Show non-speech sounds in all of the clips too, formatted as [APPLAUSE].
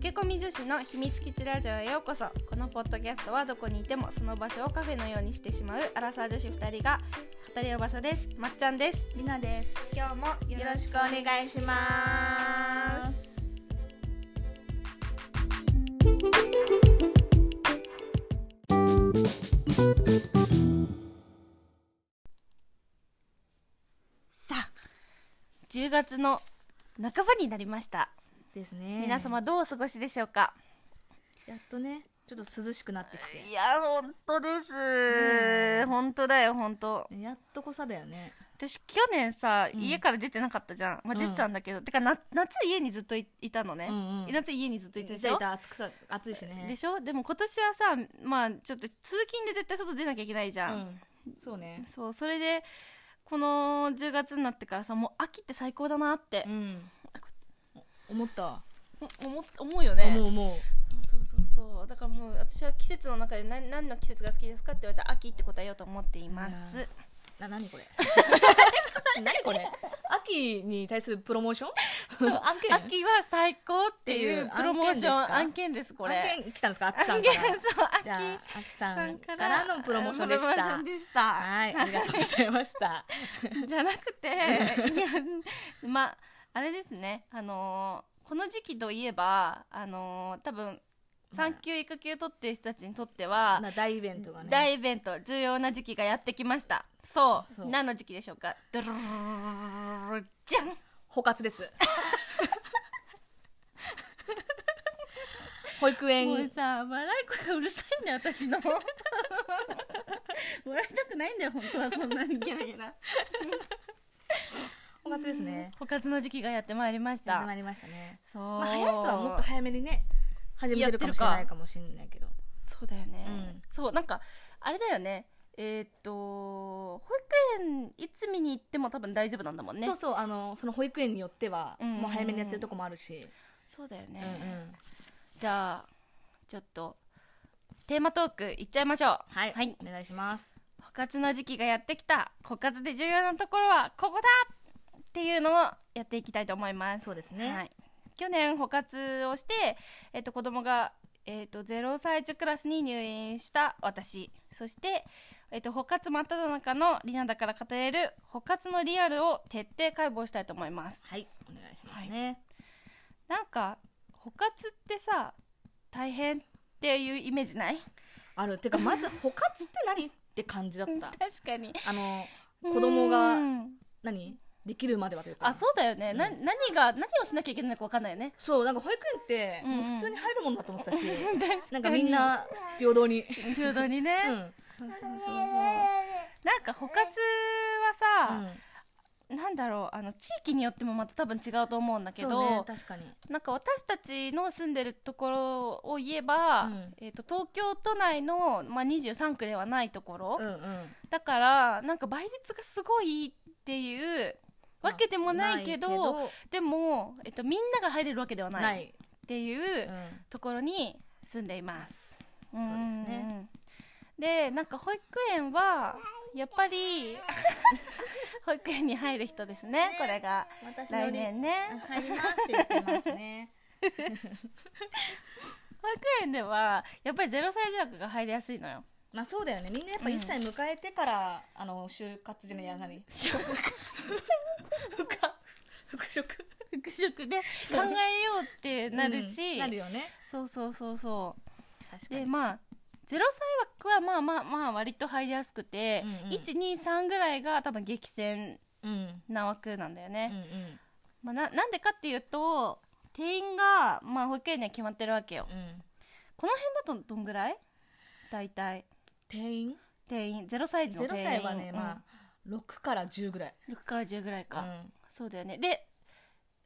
駆け込み女子の秘密基地ラジオへようこそ。このポッドキャストはどこにいてもその場所をカフェのようにしてしまう。アラサー女子2人が語り合う場所です。まっちゃんです。りなです。今日もよよろしくお願いします。さあ10月の半ばになりました、ですね。皆様どうお過ごしでしょうか？やっとねちょっと涼しくなってきいや本当です、ん。本当だよ本当。てやっとこさだよね。私去年さ、うん。家から出てなかったじゃん。まあ出てたんだけど、てかな夏家にずっといいたのね、うんうん。夏家にずっといたでしょ？た暑くさ暑いしね。でしょ？でも今年はさまあちょっと通勤で絶対外出なきゃいけないじゃん、うん。そうね。そうそれでこの10月になってからさもう秋って最高だなって。う、ん思った。お思思うよね。思う思う。そうそうそうそう。だからもう私は季節の中で何何の季節が好きですかって言われたら秋って答えようと思っています。な何これ？[LAUGHS] 何これ？秋に対するプロモーション？[LAUGHS] 秋は最高っていううプロモーション案案件ですこれ。案件来たんですか？秋さんから。そう秋じゃあ秋。ささんかららのプロモーションでした。ンでした。はいありがとうございました。[LAUGHS] じゃなくてまああれですね。あのーこの時期といえばあのー多分産休育休取ってる人たちにとっては、な大イベントがね。大イベント重要な時期がやってきました。そう。そう。何の時期でしょうか？ドロロロロじゃん補活です保育園もうさ笑い声がうるさいんだよ私の笑いたくないんだよ本当はこんなにギャラギャラ補活ですね。補活の時期がやってまいりました。やってまいりましたね。そう、まあ早い人はもっと早めにね始めてるかもしれないかもしれないけどそうだよね、うん。そうなんかあれだよね。えーっと保育園いつ見に行っても多分大丈夫なんだもんね。そうそうあのその保育園によってはうんうんうん。もう早めにやってるとこもあるし。そうだよね、うんうん。じゃあちょっとテーマトークいっちゃいましょう。はい。はい、お願いします。補活の時期がやってきた。補活で重要なところはここだっていうのをやっていきたいと思います。そうですね。はい、去年補活をして、えっと子供が、えっと0歳児クラスに入院した私。そして、えっと補活真っ只中のリナだから語れる補活のリアルを徹底解剖したいと思います。はい。お願いしますね。なんか補活ってさ大変っていうイメージない？ある。てかまず補活って何って感じだった。[LAUGHS] 確かに。あの子供がうん。何？できるまではというか。あそうだよね、なうん。何が何をしなきゃいけないのか分かんないよね。そうなんか保育園ってもう普通に入るもんだと思ってたし。[LAUGHS] なんかみんな平等に。平等にね、うん。そうそうそうそう。なんか補活はさ、なんだろう。あの地域によってもまた多分違うと思うんだけそうど、ね。確かに。なんか私たちの住んでるところを言えば、うん。えー、と東京都内の、まあ、23区ではないところ、うんうん。だからなんか倍率がすごいっていうわけでもないけど,、でも、えっとみんなが入れるわけではないっていううんところに住んでいます。そうですね。うん。でなんか保育園はやっぱり [LAUGHS] 保育園に入る人ですね。これが。私来年ね。入りますって言ってますね。[LAUGHS] 保育園ではやっぱり0歳児枠が入りやすいのよ。まあそうだよね。みんなやっぱうん1歳迎えてから、あの就活じゃないや何？[LAUGHS] 復復職復職で考えようってなるし、うん。なるよね。そうそうそうそう。でまあ0歳枠はまあまあまあ割と入りやすくて、うんうん。123ぐらいが多分激戦うん。な枠なんだよね、うんうん。まあ、ななんでかっていうと定員が、まあ、保育園には決まってるわけよ。うん。この辺だとどんぐらい？大体。定員？定員。0歳児の定員0歳はね、まあ6から10ぐらい、あ6から10ぐらいか、うん、そうだよね。で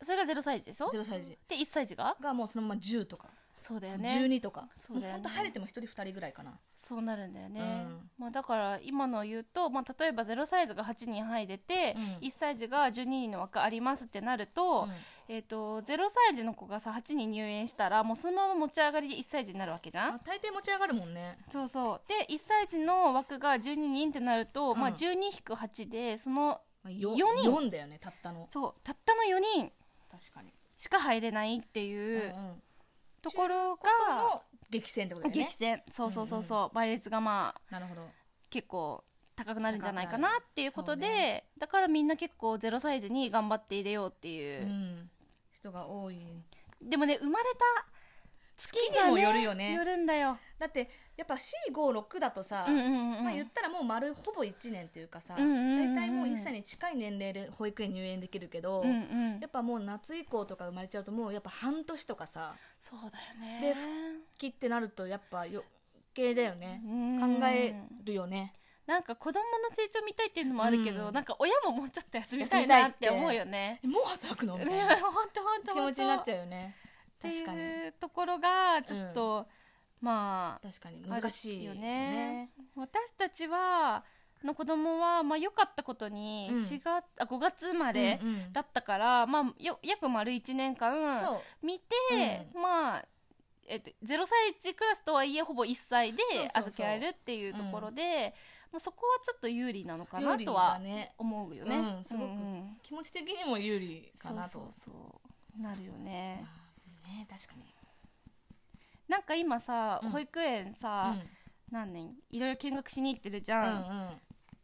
それが0歳児でしょ？0歳児で1歳児が？がもうそのまま10とか、そうだよね。12とか。そうだよね。もほんと入れても1人2人ぐらいかな。そうなるんだよね、うん。まあ、だから今の言うと、まあ、例えば0歳児が8人入れて、うん。1歳児が12人の枠ありますってなると,、えー、と0歳児の子がさ8人入園したらもうそのまま持ち上がりで1歳児になるわけじゃん？あ大抵持ち上がるもんね。そうそう。で1歳児の枠が12人ってなると、うん。まあ、12-8でそのまあ、よ四人。4だよねたったの。そう。たったの4人確かに。しか入れないっていうう、んうん。ところこがの激戦ってことだよね。激戦。そうそうそうそう、倍率がまあなるほど。結構高くなるんじゃないかなっていうことで、ねだからみんな結構ゼロサイズに頑張って入れようっていうう、ん人が多い。でもね生まれた月にもよるよね。よるんだよ、だってやっぱ C56 だとさ、うんうんうんうん。まあ、言ったらもう丸ほぼ1年っていうかさ、うんうん大体もう1歳に近い年齢で保育園入園できるけど、うんうん。やっぱもう夏以降とか生まれちゃうともうやっぱ半年とかさそうだよでね切ってなるとやっぱ余計だよね。うん。考えるよねなんか子供の成長見たいっていうのもあるけど、うん。なんか親ももうちょっと休みたいなってて思うよね。えもう働くのみたいねな本当本当気持ちになっちゃうよね。確かに。いうところがちょっと、まあ確かに難しいよね。私たちはの子供はまあ良かったことにうん。4月、あ5月生まれうんうん。だったから、まあよ約丸1年間見て、まあえっと、0歳児クラスとはいえほぼ1歳で預けられるっていうところで、まあ、そこはちょっと有利なのかなとは思うよね。うんすごく。ん気持ち的にも有利かなと。そうそうなるよね。まあね確かに。なんか今さ、うん。保育園さ、何年？いろいろ見学しに行ってるじゃん、うんうん。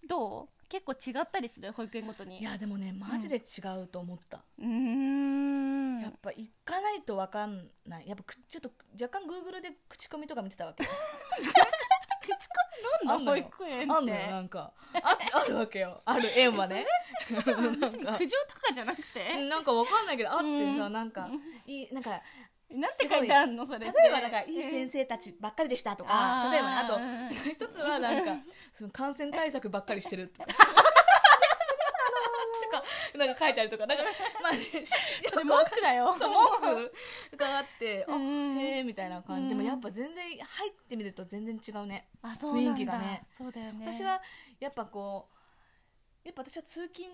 どう？結構違ったりする？保育園ごとに。いやでもねマジで違うと思った、うーん。やっぱ行かないと分かんない。やっぱくちょっと若干グーグルで口コミとか見てたわけ [LAUGHS] なんだ保育園あんのよなんか。ああるわけよ。ある園はね。[LAUGHS] なんか。苦情とかじゃなくて？なんか分かんないけどあってさ、うん。なんかいいなんかなんて書いてあんのそれ例えばなんかいい先生たちばっかりでしたとか例えばねあとうん一つはなんか [LAUGHS] その感染対策ばっかりしてるとか。と [LAUGHS] かなんか書いてあるとかなんか [LAUGHS] まあねそれ文句だよ。そう文句があってあうん。へえみたいな感じ。でもうんやっぱ全然入ってみると全然違うね。あそう雰囲気がね。そうだよね。私はやっぱこうやっぱ私は通勤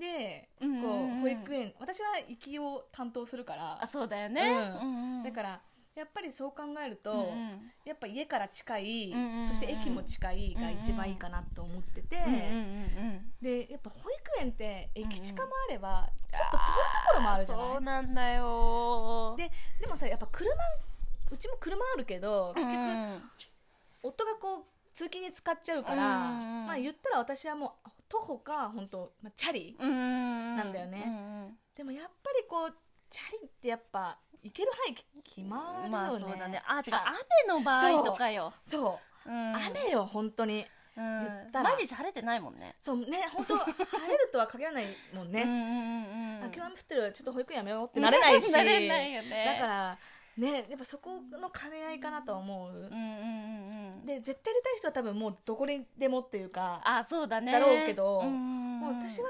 でこう保育園私は行きを担当するから。あそうだよね、だからやっぱりそう考えると、うんうん。やっぱ家から近い、うんうんうんそして駅も近いが一番いいかなと思ってて、うんうんうんでやっぱ保育園ってうんうん駅近もあれば、ちょっと遠いところもあるじゃない？そうなんだよ。ででもさやっぱ車うちも車あるけど結局、うん。夫がこう通勤に使っちゃうから、うんうんうん。まあ言ったら私はもう徒歩か本当、まあ、チャリ、うんなんだよね。うんうん。でもやっぱりこうチャリってやっぱ行ける範囲決まるよねまあそうだねあ違う雨の場合とかよそう、うん雨よ本当にうん毎日晴れてないもんねそうね本当晴れるとは限らないもんね、うんうんうんうんあ今日雨降ってるちょっと保育園やめようってなれないしなれないよねだからねやっぱそこの兼ね合いかなと思う、うんうんうんうんで絶対入れたい人は多分もうどこにでもっていうかあそうだねだろうけどうんうんうんもう私は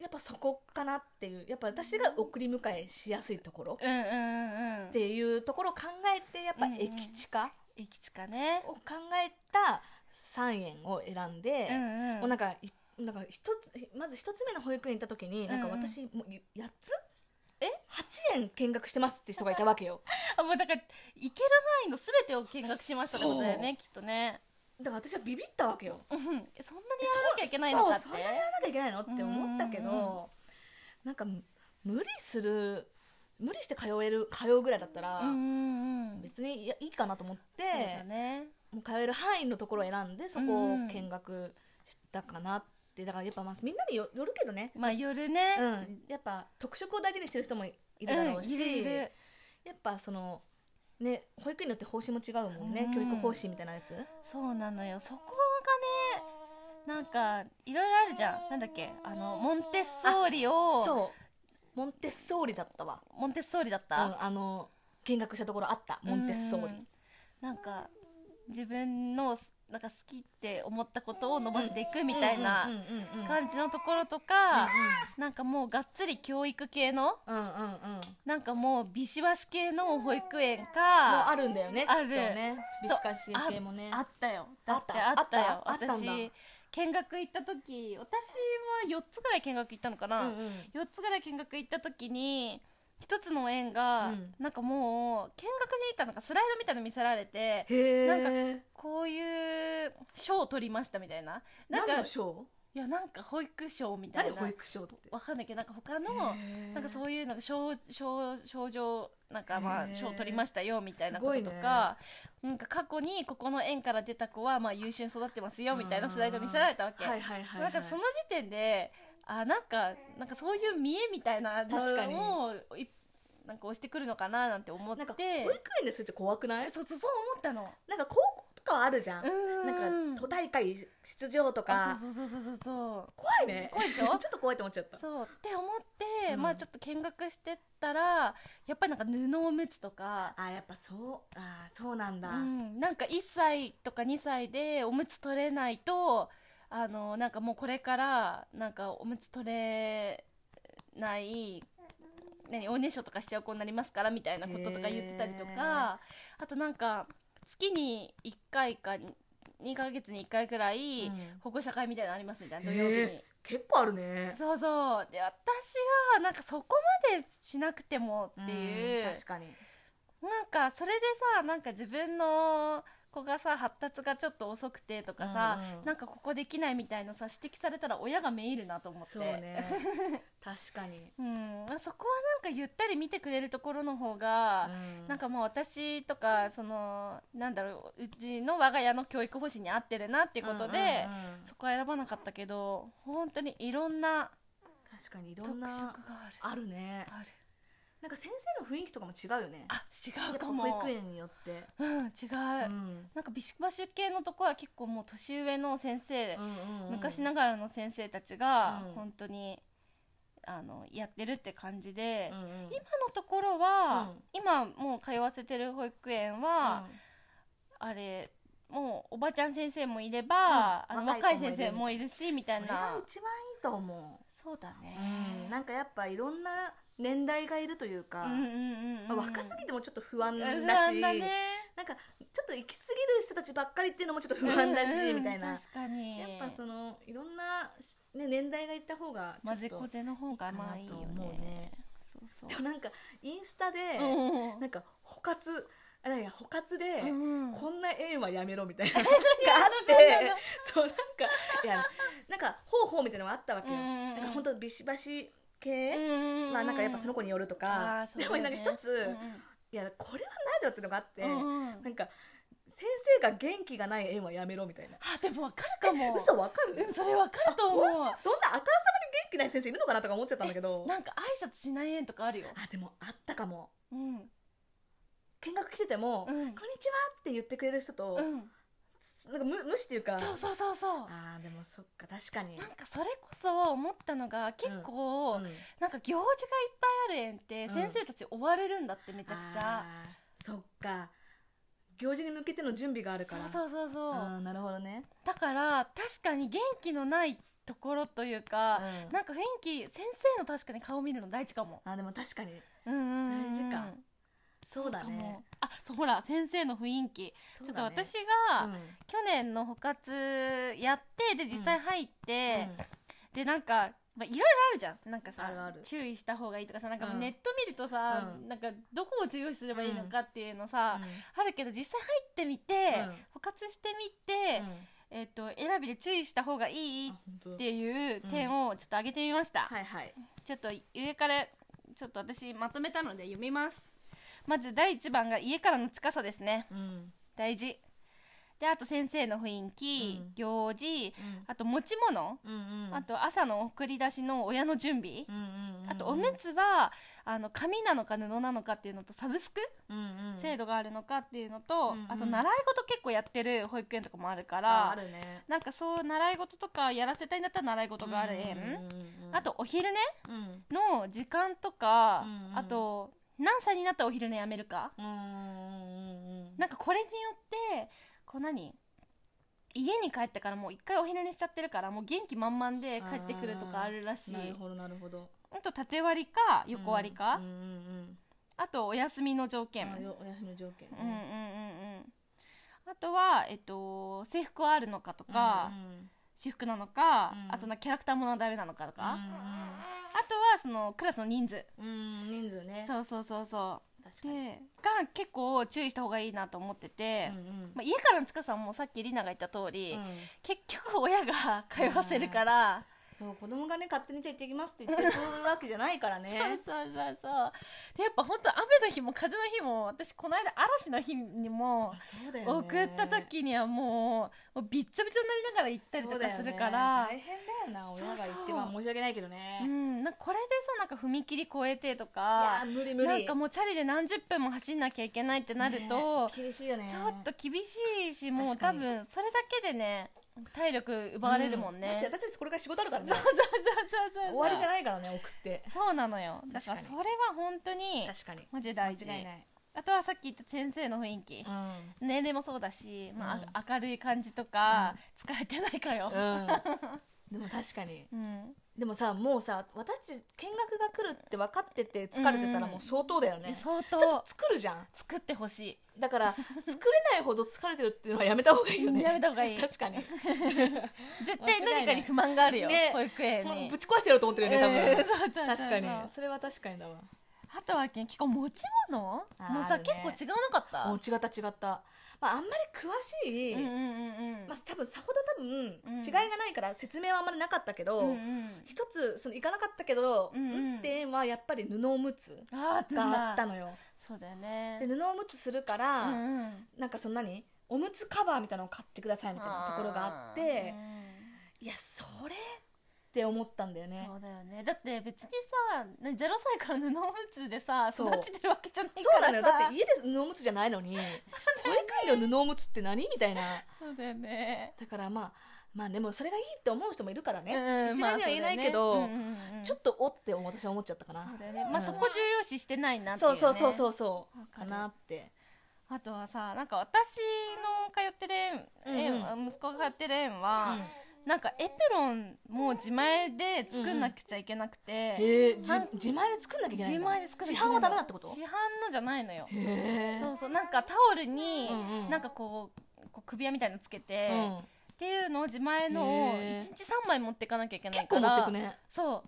やっぱそこかなっていうやっぱ私が送り迎えしやすいところっていうところを考えてやっぱうんうん。駅近？駅近ね。を考えた3円を選んで、うんうん。もうなんかいなんか一つまず一つ目の保育園行った時になんかうん。うん私もう8つ？え？8円見学してますって人がいたわけよ。[LAUGHS] あもうだから行ける範囲のすべてを見学しましたってことだよねきっとねだから私はビビったわけよ。うんそんなにやらなきゃいけないのかって。そんなにやらなきゃいけないのって思ったけど、うんうん。なんか無理する無理して通える通うぐらいだったら、別にいやいいかなと思ってそうだね。もう通える範囲のところを選んでそこを見学したかなって。だからやっぱまあみんなによよるけどね、まあ夜ね。うん、やっぱ特色を大事にしてる人もいるだろうし、やっぱそのね保育園によって方針も違うもんね、うん。教育方針みたいなやつ。そうなのよ。そこがねなんかいろいろあるじゃん。なんだっけ？あのモンテッソーリをそう。モンテッソーリだったわ、モンテッソーリだっうん、た、あの見学したところあった。モンテッソーリ。うん。なんか自分のなんか好きって思ったことを伸ばしていくみたいな感じのところとか、なんかもうがっつり教育系のなんかもうビシバシ系の保育園かあるんだよねある。ね。ビシカシ系もね。あったよ。だってあったあった？よ私見学行った時私は4つぐらい見学行ったのかな、うんうん。4つぐらい見学行った時に一つの園が、うん。なんかもう見学に行ったのがスライドみたいなの見せられてへなんかえこういう賞を取りましたみたいな。なん何かの賞？いやなんか保育賞みたいな。何保育所って？わかんないけどなんか他のなんかうそういうなんか賞賞賞状なんかまあ賞取りましたよみたいなこととか、なんか過去にここの園から出た子はまあ優秀に育ってますよみたいなスライド見せられたわけ、はいはいはい、はい、なんかその時点であなんかなんかそういう見栄みたいなのをいなんか押してくるのかななんて思っなんか保て育園でそれって怖くない？そうそうそう思ったの。なんか高校とかはあるじゃん、うん。なんか都大会出場とあかそうそうそうそうそう。怖いね。怖いでしょ？[LAUGHS] ちょっと怖いと思っちゃった。そう。って思って、うん。まあちょっと見学してったらやっぱりなんか布おむつとか、あやっぱそうあそうなんだ、うん、なんか1歳とか2歳でおむつ取れないとあのなんかもうこれからなんかおむつ取れない何おねしょとかしちゃう子になりますからみたいなこととか言ってたりとかあとなんか月に1回か2ヶ月に1回くらいうん。保護者会みたいなのありますみたいな土曜日に。へ。結構あるね。そうそう。で私はなんかそこまでしなくてもっていう、ん確かに。なんかそれでさなんか自分の子がさ発達がちょっと遅くてとかさ、うんうん。なんかここできないみたいなさ指摘されたら親がめいるなと思って。そうね。[LAUGHS] 確かに、うん、そこはなんかゆったり見てくれるところの方が、うん。なんかもう私とかそのなんだろううちの我が家の教育方針に合ってるなっていうことで、うんうんうん。そこは選ばなかったけど本当にいろんな確かにいろ特色んながある。あるね。あるなんか先生の雰囲気とかも違うよね。あ違うかも。保育園によって、うん違う、うん。なんかビシバシ系のとこは結構もう年上の先生、うんうんうん。昔ながらの先生たちがうん。本当に、あのやってるって感じで、うんうん。今のところは、うん。今もう通わせてる保育園は、あれもうおばちゃん先生もいれば、うん。あの若い先生もいるしみたいそれがな一番いいと思そうだう、ね、なんかやっぱいろんな年代がいるというか、うんうんうんうんまあ若すぎてもちょっと不安だし、不安だね。なんかちょっと行き過ぎる人たちばっかりっていうのもちょっと不安だし、うんうんみたいな。確かに。やっぱそのいろんな、ね、年代がいった方がちょっと混ぜこぜの方がまあいいかなと思うね。ねそうそう。でもなんかインスタで、うん。なんか補活あなんか補活で、うんこんな縁はやめろみたいなのがあっそうなのてそうなんかいやなんか方法みたいなのがあったわけよ、うんうんうんなんか本当ビシバシ系、まあなんかやっぱその子によるとかあー、そうでもなんか一つ、うんいやこれはないだろっていうのがあって、うんなんか先生が元気がない縁はやめろみたいなあでもわかるかも嘘わかる、うんそれわかると思うそんなあからさまに元気ない先生いるのかなとか思っちゃったんだけどなんか挨拶しない園とかあるよあでもあったかもうん見学来てても、うん。こんにちはって言ってくれる人と、うん。なんか無無視っていうか。そうそうそうそう。あーでもそっか確かに。なんかそれこそ思ったのが結構、うん。なんか行事がいっぱいある園ってうん。先生たち追われるんだってめちゃくちゃ、あーそっか。行事に向けての準備があるから。そうそうそうそう。なるほどね、だから確かに元気のないところというか、うん。なんか雰囲気先生の確かに顔見るの大事かも。あーでも確かに。うんうんうんうん。大事かそうだね。あそうほら先生の雰囲気、ちょっと私が、うん。去年の補活やってで実際入って、でなんか、まあ、いろいろあるじゃん。なんかさ注意した方がいいとかさなんかうん。ネット見るとさ、うん。なんかどこを注意すればいいのかっていうのさ、うん。あるけど実際入ってみて、うん。補活してみて、えっと選びで注意した方がいいっていう点をちょっと挙げてみました、はいはい。ちょっと上からちょっと私まとめたので読みますまず第1番が家からの近さですね。うん。大事。であと先生の雰囲気、うん。行事うん。あと持ち物、うんうん。あと朝の送り出しの親の準備、うんうんうんあとおむつはあの紙なのか布なのかっていうのとサブスク、うんうん。制度があるのかっていうのと、うんうん。あと習い事結構やってる保育園とかもあるかあらね。なんかそう習い事とかやらせたいんだったら習い事がある園、うんうんうんうん。あとお昼寝うん。の時間とか、うんうん。あと何歳になったらお昼寝やめるか、うんうんうんうんなんかこれによってこう何？家に帰ってからもう一回お昼寝しちゃってるからもう元気満々で帰ってくるとかあるらしい。なるほどなるほど。あと縦割りか横割りか、うんうんうんあとお休みの条件。お休みの条件うんうんうんうん。あとは、えっと、制服はあるのかとか、私服なのか、うん。あとなキャラクターものはダメなのかとか、うんあとはそのクラスの人数、うんうん人数ね。そうそうそうそ確かに。でが結構注意した方がいいなと思ってて、うんうん。まあ、家からの近さもさっきりなが言った通り、うん。結局親が通わせるから、そう子供がね勝手にじゃあ行ってきますって言って [LAUGHS] くるわけじゃないからね。そうそうそうそう。でやっぱ本当雨の日も風の日も私この間嵐の日にも送った時にはもうもうびっちょびちょになりながら行ったりとかするから、ね。大変だよな親が一番申し訳ないけどうねん、なんかこれでさなんか踏切越えてといや無理無理。なんかもうチャリで何十分も走んなきゃいけないってなると、ね厳しいよね。ちょっと厳しいしもう多分それだけでね体力奪われるもんね、うだって私たちこれから仕事あるからね。そうそうそうそう [LAUGHS] 終わりじゃないからね送って。そうなのよ。だからそれは本当に確かに。マジで大事。あとはさっき言った先生の雰囲気、うん。年齢もそうだし、まあうん。あ明るい感じとか、疲れてないかよ、うん。[LAUGHS] でも確かに。うんでもさもうさ私たち見学が来るって分かってて疲れてたらもう相当だよね、相ちょっ当と作るじゃん。作ってほしだから作れないほど疲れてるっていうのはやめた方がいいよね。やめた方がいい。確かに。い [LAUGHS] 絶対何かに不満があるよ、ね保育園に。ほんぶち壊してやろうと思ってるよね多分、えーそう確かに。それは確かにだわ。あとは結構持ち物？もうさ、ね結構違わなかった？もう違った違った、まあ、あんまり詳しい、うんうんうんうん。まあ、多分さほど多分うん。違いがないから説明はあんまりなかったけど、うんうん一つその行かなかったけど、うんうん。運転はやっぱり布おむつがあったのよ。そうだよね。で布おむつするから、うんうん。なんかその何おむつカバーみたいなのを買ってくださいみたいなところがあっていやそれって思ったんだよね。そうだよね。だって別にさね0歳から布おむつでさ育ててるわけじゃないからさ。そうなのよ。だって家で布おむつじゃないのに保育園の布おむつって何みたいな。そうだよね。だからまあまあでもそれがいいって思う人もいるからね、うん一概には言えないけど、まあそうだよねうんうんうん。ちょっとおって私は思っちゃったかな。まあうんそこ重要視してないなっていううそうそうそうそう。わかなって。あとはさなんか私の通ってる園、園息子が通ってる園は、なんかエプロンも自前で作んなくちゃいけなくて、へえじはん自前で作んなきゃいけない自前で作んなきゃい市販はけないのダメだってこと？市販のじゃないのよ。そうそうなんかタオルにうんうん。なんかこうこう首輪みたいのつけて、うん。っていうのを自前のをへー1日3枚持っていかなきゃいけない結構から持ってくね。そう。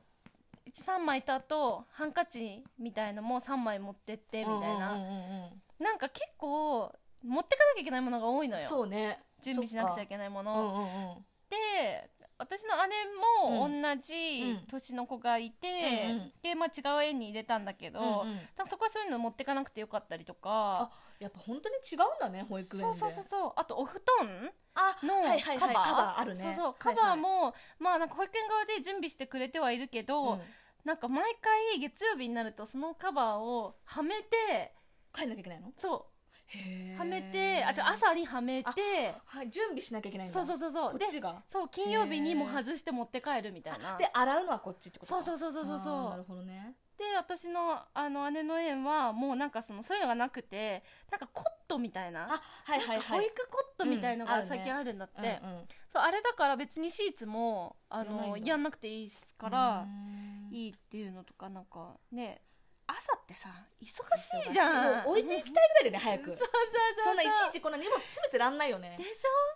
13枚とあとハンカチみたいのも3枚持ってってみたいな、うんうんうんうんなんか結構持ってかなきゃいけないものが多いのよ。そうね。準備しなくちゃいけないもの、うんうんうんで私の姉も同じ年の子がいて、うんうん。で、まあ、違う園に入れたんだけど、うんうん。そこはそういうの持ってかなくてよかったりとか。やっぱ本当に違うんだね保育園で。そうそうそうそう。あとお布団あのはいはいはいカバー,、あるね。そうそうカはいはい。バーも、まあなんか保育園側で準備してくれてはいるけど、うん。なんか毎回月曜日になるとそのカバーをはめて帰んなきゃいけないの？そうはめてあじゃあ朝にはめてはい準備しなきゃいけないんだ。そうそうそうそう。でこっちが。そう金曜日にも外して持って帰るみたいな。で洗うのはこっちってことそうそうそうそうそう。そうなるほどね。で私のあの姉の園はもうなんかそのそういうのがなくてなんかコットみたいな。あはいはいはい。保育コットみたいのが最近あるんだって、うんうんそうあれだから別にシーツもあのやんなくていいからうん。いいっていうのとかなんかね朝ってさ忙しいじゃん。置いていきたいぐらいでね早く。そうそうそうそんないちいちこんな荷物詰めてらんないよね。でし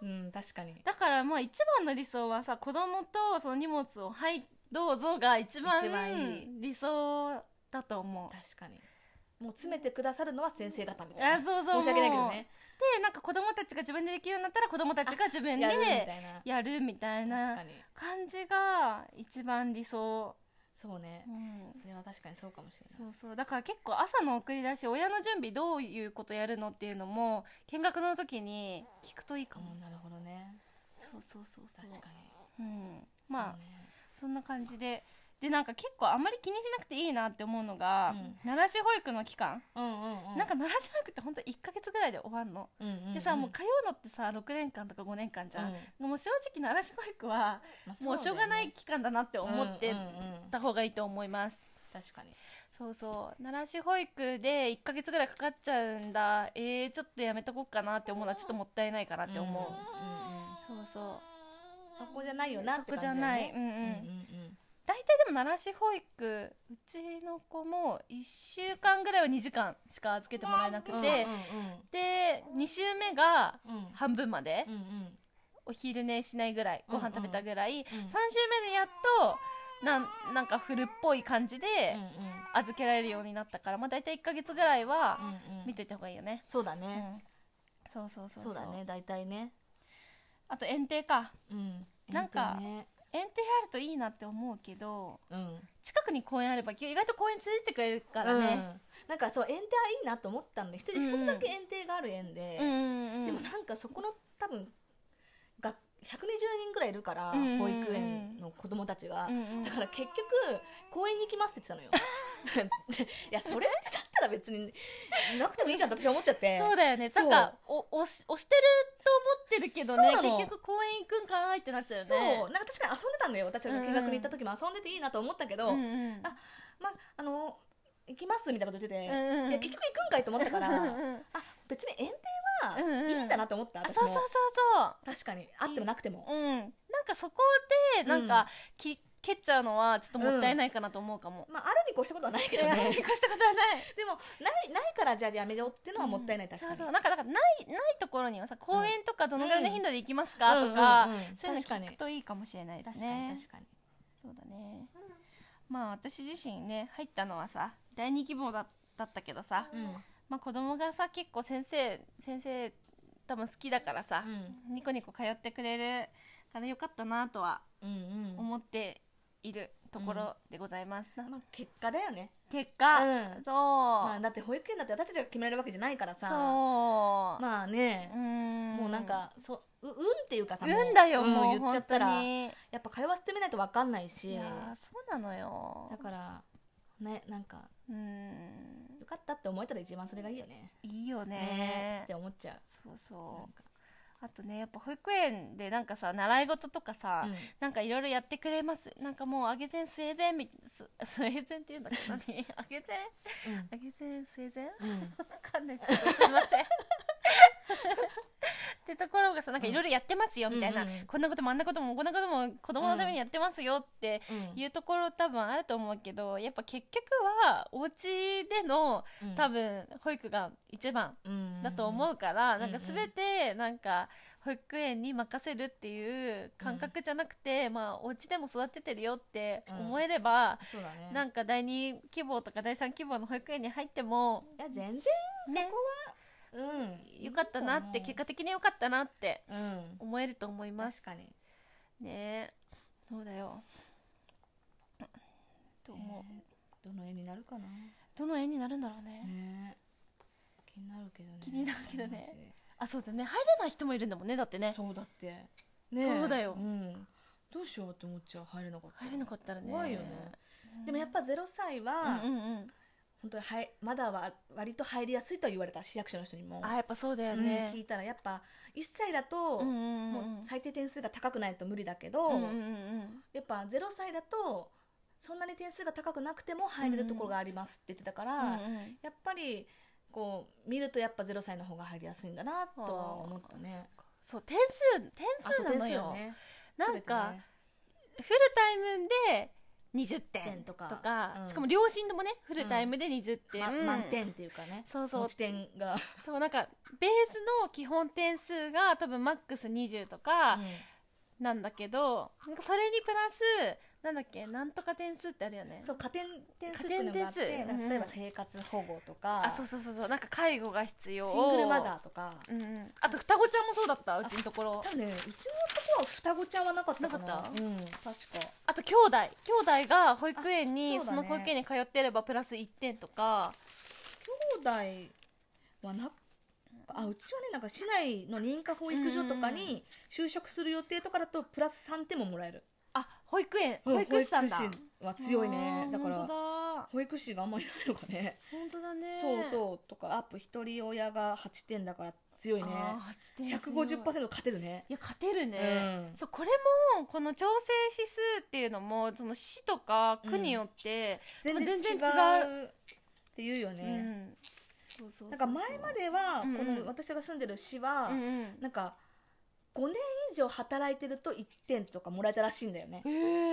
ょ？うん確かに。だからまあ一番の理想はさ子供とその荷物をはいどうぞが一番理想だと思う。確かに。もう詰めてくださるのは先生方みたいな。あそうそう申し訳ないけどね。でなんか子供たちが自分でできるようになったら子供たちが自分でやるみたいな。やるみたい確なかに。感じが一番理想、そうね。うん、それは確かにそうかもしれない。そうそう。だから結構朝の送り出し親の準備どういうことやるのっていうのも見学の時に聞くといいかも、うんなるほどね。そうそうそうそう。確かに。うん、まあそうね。そんな感じででなんか結構あんまり気にしなくていいなって思うのが、うん。奈良市保育の期間、うんうんうん。なんか奈良市保育って本当1ヶ月ぐらいで終わんの、うんうんうん。でさもう通うのってさ6年間とか5年間じゃん、うん。もう正直奈良市保育はまあもうしょうがない期間だなって思ってうんうんうんた方がいいと思います、確かに。そうそう。奈良市保育で1ヶ月ぐらいかかっちゃうんだ。えー、ちょっとやめとこうかなって思うのはちょっともったいないかなって思う、うんうんうん。そうそう。そこじゃないよなって感じだよね。ない。うんうん、うんうん大体でも奈良市保育うちの子も1週間ぐらいは2時間しか預けてもらえなくて、うんうんで2週目がうん。うん半分まで、うんうん。お昼寝しないぐらいご飯食べたぐらい、うんうん。3週目でやっとなんなんかフルっぽい感じで預けられるようになったから、まあ、大体1ヶ月ぐらいはうんうん。見といた方がいいよね、そうだね、うん。そうそうそうそう。だね大体ね。あと園庭か。うん。なんかね園庭あるといいなって思うけどうん。近くに公園あれば意外と公園連れてってくれるからね、うん。なんかそう園庭いいなと思ったんで一つだけ園庭がある園で、うんうんうん。でもなんかそこの多分が120人ぐらいいるから、うんうんうん保育園の子供たちが、うんうんだから結局公園に行きますって言ってたのよ。で [LAUGHS] [LAUGHS] いやそれってだったら別になくてもいいじゃんって私は思っちゃって。そうだよね。そう。なんかお押し押してると思ってるけどね結局公園行くんかーいってなっちゃうよね。そう。なんか確かに遊んでたんだよ。私が見学に行った時も遊んでていいなと思ったけど、うんうんあまあの行きますみたいなこと言ってて、うんうん結局行くんかいと思ったからうんうんあ別に園庭うんうんはいいんだなと思った、あ私も。そうそうそう確かに。あってもなくても。そううん。なんかそこでなんか、き蹴っちゃうのはちょっともったいないかなと思うかも、まああるに越したことはないけどいやね越したことはない。[LAUGHS] でもないないからじゃあやめようっていうのはもったいない、確かに。そうそうなんかだからないないところにはさ公園とかどのぐらいの頻度で行きますか、とか、うんうんうん。そういうの聞くといいかもしれないです確かにね確かに。そうだね。まあ私自身ね入ったのはさ第二希望だだったけどさ、うん。まあ子供がさ結構先生先生多分好きだからさ、ニコニコ通ってくれるからよかったなとはうんうん。思っているところでございます、な。まあ、結果だよね。結果、うん。そう、まあ、だって保育園だって私たちが決めるわけじゃないからさ。そう、まあね。う、ん。もうなんかそうう運っていうかさも運だよ、んもう言っちゃったらやっぱ通わせてみないと分かんないし。いやーそうなのよ。だからねなんかうん。よかったって思えたら一番それがいいよね。いいよね。ねって思っちゃう。そうそう。かあとねやっぱ保育園でなんかさ習い事とかさ、うん。なんかいろいろやってくれます。なんかもうあげぜんスウェーデンみススウェーデンっていうんだけど何 [LAUGHS] あげぜん？うん。あげぜんスウェーデンうん。わかんないです。すいませんってところがさなんかいろいろやってますよみたいな、うんうんうん。こんなこともあんなこともこんなことも子供のためにやってますよってうん。いうところ多分あると思うけどやっぱ結局はお家でのうん。多分保育が一番うんだと思うから、んなんか全てなんか保育園に任せるっていう感覚じゃなくて、まあお家でも育ててるよって思えれば、そうだね。なんか第2希望とか第3希望の保育園に入ってもいや全然ねそこはうん。よかったなって結果的によかったなってうん。思えると思います。確かに。ね。そうだよ。と思う、ね。どの絵になるかな？どの園になるんだろうね。ね。気になるけどね気になるけどね。あそうだね。入れない人もいるんだもんねだってね。そうだって。そうだよ。ん。どうしようって思っちゃう。入れなかった入れなかったらね。怖いよね。でもやっぱ0歳はうんうんうん本当にはいまだは割と入りやすいとは言われた市役所の人にも。あやっぱそうだようんね、聞いたらやっぱ1歳だともう最低点数が高くないと無理だけどやっぱ0歳だとそんなに点数が高くなくても入れるところがありますって言ってたから、うんうん。やっぱりこう見るとやっぱ0歳の方が入りやすいんだなとは思ったね。そう点数点数なのよ。ね。なんか、ね。フルタイムで20点点とか。とか、うん。しかも両親ともねフルタイムで20点、ま満点っていうかね。そうそう。持ち点が、そうなんかベースの基本点数が多分マックス20とかなんだけど、なんかそれにプラスなんだっけ？なんとか点数ってあるよね。そう加点点数っていうのがあって例えば生活保護とか、あそうそうそうそう。なんか介護が必要。シングルマザーとか。うんうん、あと双子ちゃんもそうだった？うちのところ。多分ねうちのとこは双子ちゃんはなかったかな。うん確か。あと兄弟。兄弟が保育園あにそ,、の保育園に通ってればプラス1点とか。兄弟はなあうちはねなんか市内の認可保育所とかに就職する予定とかだとプラス3点ももらえる。あ保育園保育士さんだ。保育士は強いね。だから保育士があんまりいないのかね。本当だね。そうそう。とかアップ一人親が8点だから強いね。あー8点強い。150%勝てるね。いや勝てるね、うん。そうこれもこの調整指数っていうのもその市とか区によって、全然違全然う。っていうようん。ね、そうそうそう。なんか前まではうんうん。この私が住んでる市は、うんうん。なんか5年以上働いてると1点とかもらえたらしいんだよね。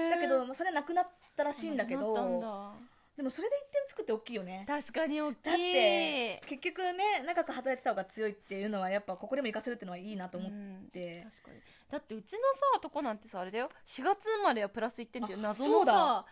だけどまあそれはなくなったらしいんだけどででもそれで1点つくって大きいよね。確かに大きい。だって結局ね長く働いてた方が強いっていうのはやっぱここでも活かせるっていうのはいいなと思っうんて、確かに。だってうちのさとこなんてさあれだよ。4月生まれはプラス1点っていうあ謎のそうだ。さ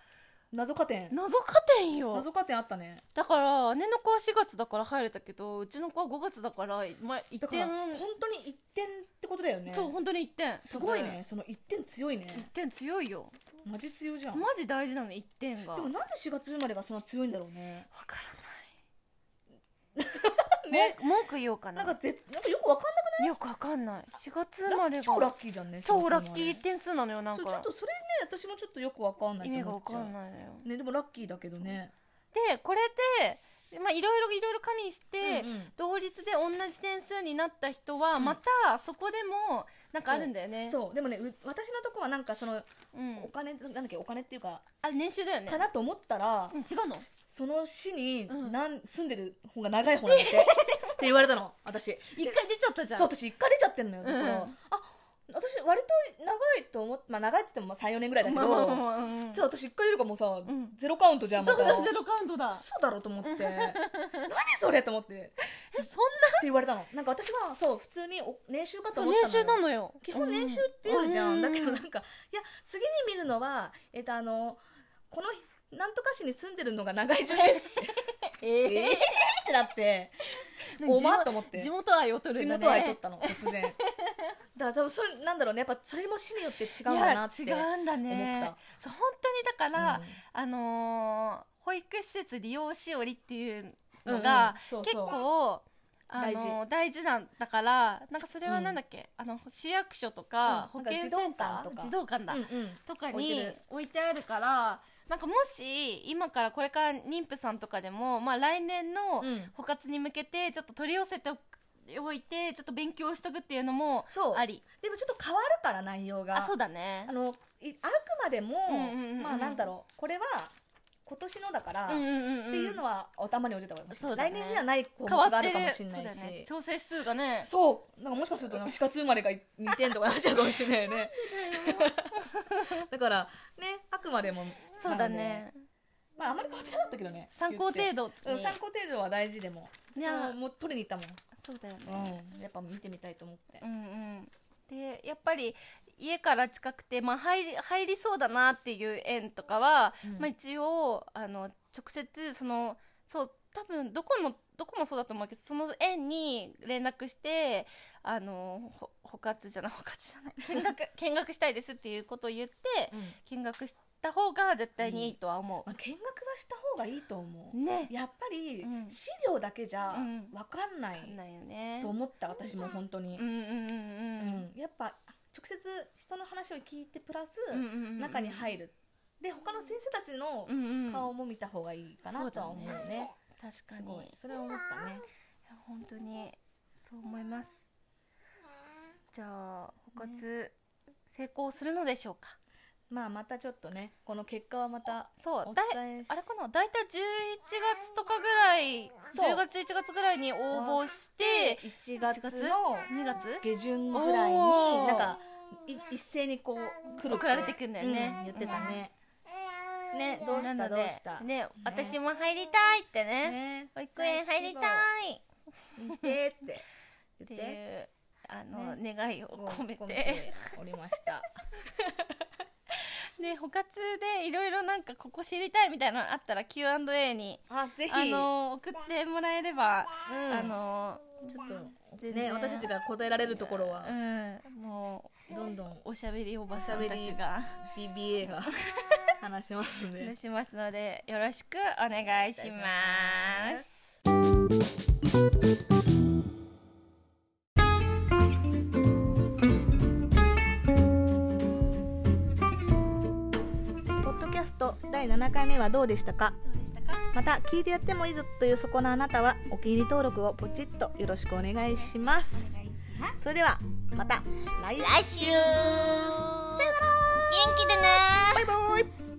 謎加点。謎加点よ。謎加点あったね。だから姉の子は4月だから入れたけどうちの子は5月だから、まあ、1点。だから本当に1点ってことだよね。そう本当に1点。すごいね。その1点強いね。1点強いよ。マジ強いじゃん。マジ大事なの1点が。でもなんで4月生まれがそんな強いんだろうね。わからない [LAUGHS] ね。文文句言おうかな。なんかぜなんかよくわかんなくよくわかんない。4月生まれが。超ラッキーじゃんね超4月生まれラッキー点数なのよなんそうちょっかとそれね私もちょっとよくわかんない意味がわかんないのよ。ねでもラッキーだけどね。でこれでまあいろいろいろいろ加味して、うんうん。同率で同じ点数になった人はうん。またそこでもなんかあるんだよね。そう。でもねう私のとこはなんかそのうん。お金なんだっけお金っていうかあれ年収だよね。かなと思ったらうん違うの？その市にうん。なん住んでる方が長い方なんだって。って言われたの私。一回出ちゃったじゃん。そう私一回出ちゃってんのよだから、私割と長いと思ってまあ長いって言っても34年ぐらいだけど、まあまあまあまあうんじゃあ私一回出るかもうさ、ん。ゼロカウントじゃんまた。そうだゼロカウントだ。そうだろうと思って。[LAUGHS] 何それと思って。ってえそんな？言われたの。なんか私はそう普通にお年収かと思ったの年収なのよ。基本年収っていうじゃん、うだけどなんかいや次に見るのはえっとあのこのなんとか市に住んでるのが長い順ですって。え [LAUGHS] えーってなっておまっと思って。地元愛を取る地んだね。元愛取ったの突然。[LAUGHS] だから多分それなんだろうねやっぱそれも市によって違うんだなって違うんだね。そう本当にだから、うん。あのー保育施設利用しおりっていううんのが、結そうそう。構あ大事。の大事なんだからなんかそれはなんだっけ、あの市役所とか、うん。保健センター児童館とか。児童館だ、うんうん。とかに置いてあるからなんかもし今からこれから妊婦さんとかでも、まあ、来年のうん。補活に向けてちょっと取り寄せておいてちょっと勉強しとくっていうのもそう。あり。でもちょっと変わるから内容が。あそうだね。あのいあくまでも、うんうんうんうん。まあなんだろう。これは今年のだから、うんうんうんうん。っていうのは頭に置いてた方がいいね。来年にはない項があるかもしれないし。ね。調整数がね。そう。なんかもしかするとなんか4月生まれが2点とかなっちゃうかもしれないよね。だからねあくまでもそうだね。まああまり変わってなかったけどね参考程度。にうん参考程度は大事でも。いや。私ももう取りに行ったもそうだよね。ん、うん、やっぱ見てみたいと思って。うんうん。でやっぱり家から近くて、まあ、入り入りそうだなっていう園とかは、うん。まあ、一応あの直接そのそう多分どこのどこもそうだと思うけどその園に連絡してあのほ補活じゃない補活じゃない [LAUGHS] 見学見学したいですっていうことを言って見学した方が絶対にいいとは思まあ、見学はした方がいいと思う、うね。やっぱりうん。資料だけじゃうん。分かんないわかんないよね。と思った私も本当に。うん、うんうんうん。うん。やっぱ直接人の話を聞いてプラスうんうんうんうん。中に入る。で他の先生たちのうんうん。顔も見た方がいいかなとは思うそうだね確かに。すごい。それは思ったね。本当にそう思います。じゃあ補活成功するのでしょうか？まあまたちょっとねこの結果はまたおそうだあれかな大体11月とかぐらいそう。10月11月ぐらいに応募して1月の2月下旬ぐらいになんかい一斉にこう送られてくんだよね。うん言ってたね。ねどうした？どうした？ね私も入りたいってね。ね。保育園入りたいにしてってってい言ってうあの、願いを込め込ておりましたね補活でいろいろなんかここ知りたいみたいなのあったら Q&A にあぜひ。あの送ってもらえれば、うん。あのちょっとね私たちが答えられるところは。うん。もどんどんうおしゃべりおばさんたちが。BBA が [LAUGHS] 話しますんで。話しますのでよろしくお願いします。第7回目はどうでしたか？また聞いてやってもいいぞというそこのあなたはお気に入り登録をポチッとよろしくお願いします。それではまた来週。来週。元気でね